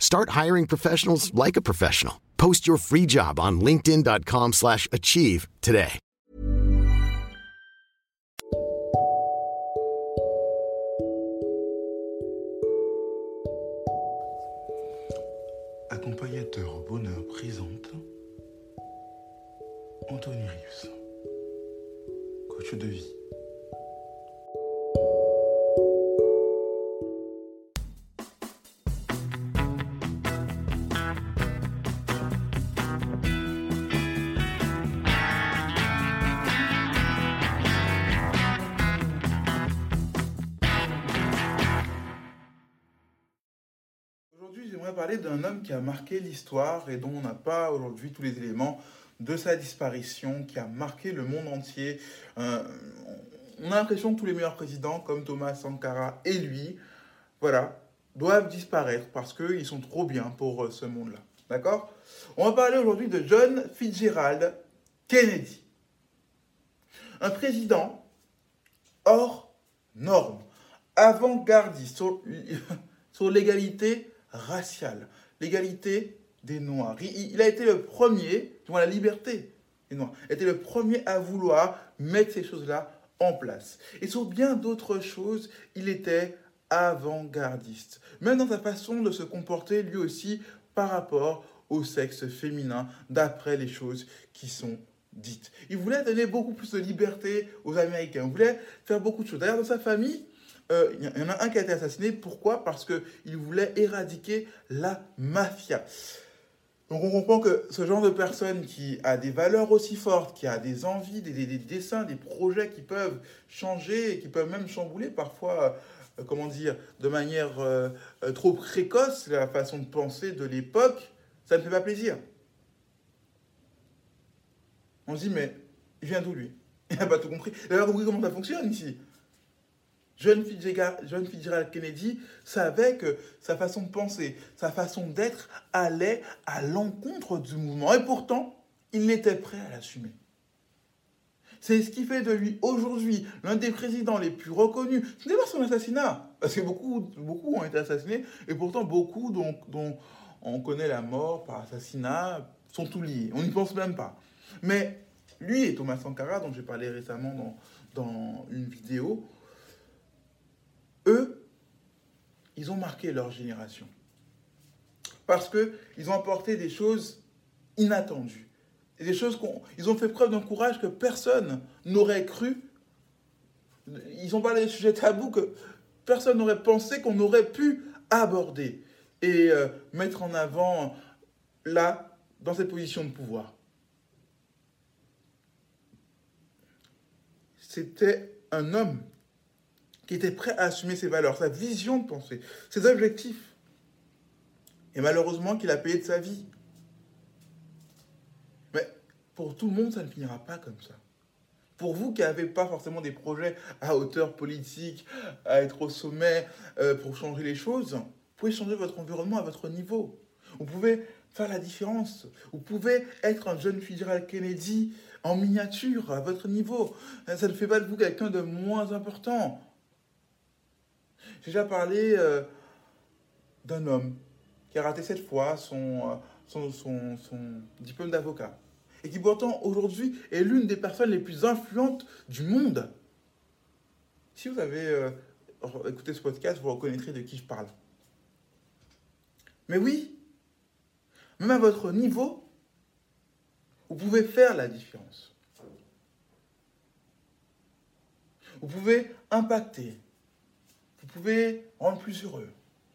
Start hiring professionals like a professional. Post your free job on linkedin.com/achieve slash achieve today. Accompagnateur bonheur présente Anthony Rius, coach de vie. J'aimerais parler d'un homme qui a marqué l'histoire et dont on n'a pas aujourd'hui tous les éléments de sa disparition, qui a marqué le monde entier. Euh, on a l'impression que tous les meilleurs présidents, comme Thomas Sankara et lui, voilà, doivent disparaître parce qu'ils sont trop bien pour euh, ce monde-là. D'accord? On va parler aujourd'hui de John Fitzgerald Kennedy. Un président hors norme, avant-gardiste sur l'égalité raciale, l'égalité des Noirs. Il, a été le premier, du la liberté des Noirs, été le premier à vouloir mettre ces choses-là en place. Et sur bien d'autres choses, il était avant-gardiste. Même dans sa façon de se comporter, lui aussi, par rapport au sexe féminin, d'après les choses qui sont dites. Il voulait donner beaucoup plus de liberté aux Américains. Il voulait faire beaucoup de choses. D'ailleurs, dans sa famille, euh, il y en a un qui a été assassiné. Pourquoi? Parce qu'il voulait éradiquer la mafia. Donc on comprend que ce genre de personne qui a des valeurs aussi fortes, qui a des envies, des, des- des dessins, des projets qui peuvent changer, qui peuvent même chambouler parfois, euh, comment dire, de manière euh, euh, trop précoce la façon de penser de l'époque, ça ne fait pas plaisir. On se dit, mais il vient d'où lui? Il n'a pas tout compris. Il n'a pas compris comment ça fonctionne ici. John Fitzgerald, Kennedy savait que sa façon de penser, sa façon d'être allait à l'encontre du mouvement. Et pourtant, il était prêt à l'assumer. C'est ce qui fait de lui aujourd'hui l'un des présidents les plus reconnus. Ce n'est pas son assassinat, parce que beaucoup, beaucoup ont été assassinés, et pourtant beaucoup dont, on connaît la mort par assassinat sont tous liés. On n'y pense même pas. Mais lui et Thomas Sankara, dont j'ai parlé récemment dans, dans une vidéo, eux, ils ont marqué leur génération. Parce qu'ils ont apporté des choses inattendues. Des choses qu'on. Ils ont fait preuve d'un courage que personne n'aurait cru. Ils ont parlé des sujets tabous que personne n'aurait pensé qu'on aurait pu aborder et euh, mettre en avant là, dans cette position de pouvoir. C'était un homme qui était prêt à assumer ses valeurs, sa vision de pensée, ses objectifs. Et malheureusement qu'il a payé de sa vie. Mais pour tout le monde, ça ne finira pas comme ça. Pour vous qui n'avez pas forcément des projets à hauteur politique, à être au sommet euh, pour changer les choses, vous pouvez changer votre environnement à votre niveau. Vous pouvez faire la différence. Vous pouvez être un jeune Fitzgerald Kennedy en miniature à votre niveau. Ça ne fait pas de vous quelqu'un de moins important. J'ai déjà parlé euh, d'un homme qui a raté cette fois son, euh, son diplôme d'avocat et qui pourtant aujourd'hui est l'une des personnes les plus influentes du monde. Si vous avez euh, écouté ce podcast, vous reconnaîtrez de qui je parle. Mais oui, même à votre niveau, vous pouvez faire la différence. Vous pouvez impacter. Vous pouvez rendre plus heureux.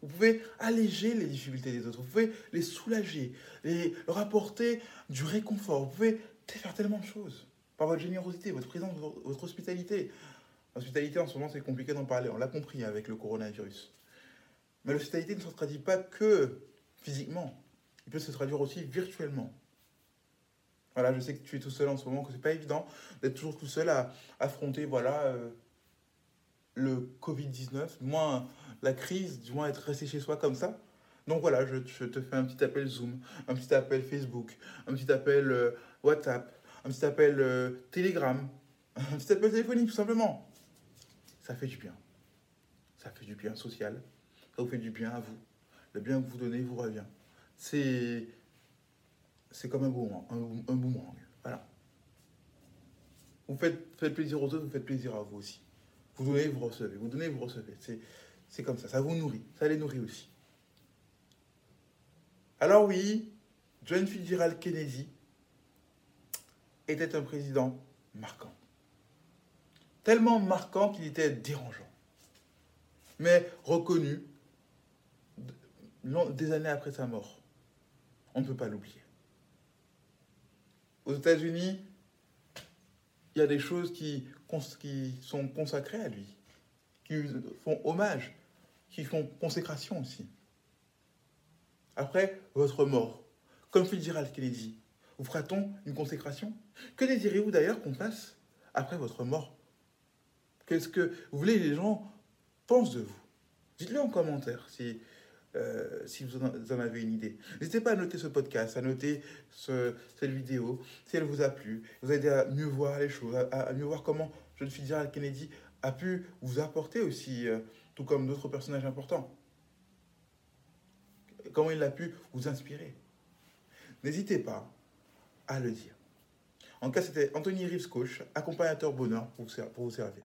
Vous pouvez alléger les difficultés des autres. Vous pouvez les soulager, les, leur apporter du réconfort. Vous pouvez faire tellement de choses par votre générosité, votre présence, votre hospitalité. L'hospitalité, en ce moment, c'est compliqué d'en parler. On l'a compris avec le coronavirus. Mais l'hospitalité ne se traduit pas que physiquement. Il peut se traduire aussi virtuellement. Voilà, je sais que tu es tout seul en ce moment, que c'est pas évident d'être toujours tout seul à affronter voilà, euh, le Covid-19, du moins la crise, du moins être resté chez soi comme ça. Donc voilà, je, te fais un petit appel Zoom, un petit appel Facebook, un petit appel euh, WhatsApp, un petit appel euh, Telegram, un petit appel téléphonique tout simplement. Ça fait du bien. Ça fait du bien social. Ça vous fait du bien à vous. Le bien que vous donnez vous revient. C'est c'est comme un boomerang, un, boomerang. Voilà. Vous faites plaisir aux autres, vous faites plaisir à vous aussi. Vous donnez, vous recevez. Vous donnez, vous recevez. C'est comme ça. Ça vous nourrit. Ça les nourrit aussi. Alors oui, John Fitzgerald Kennedy était un président marquant. Tellement marquant qu'il était dérangeant. Mais reconnu des années après sa mort. On ne peut pas l'oublier. Aux États-Unis, il y a des choses qui, sont consacrées à lui, qui font hommage, qui font consécration aussi. Après votre mort, comme Fitzgerald Kennedy, vous fera-t-on une consécration? Que désirez-vous d'ailleurs qu'on fasse après votre mort? Qu'est-ce que vous voulez que les gens pensent de vous? Dites-le en commentaire si euh, si vous en avez une idée. N'hésitez pas à noter ce podcast, à noter cette vidéo, si elle vous a plu, vous aider à mieux voir les choses, à, mieux voir comment jeune Fitzgerald Kennedy a pu vous apporter aussi, euh, tout comme d'autres personnages importants. Comment il a pu vous inspirer. N'hésitez pas à le dire. En cas, c'était Anthony Rives, coach, accompagnateur bonheur pour vous servir.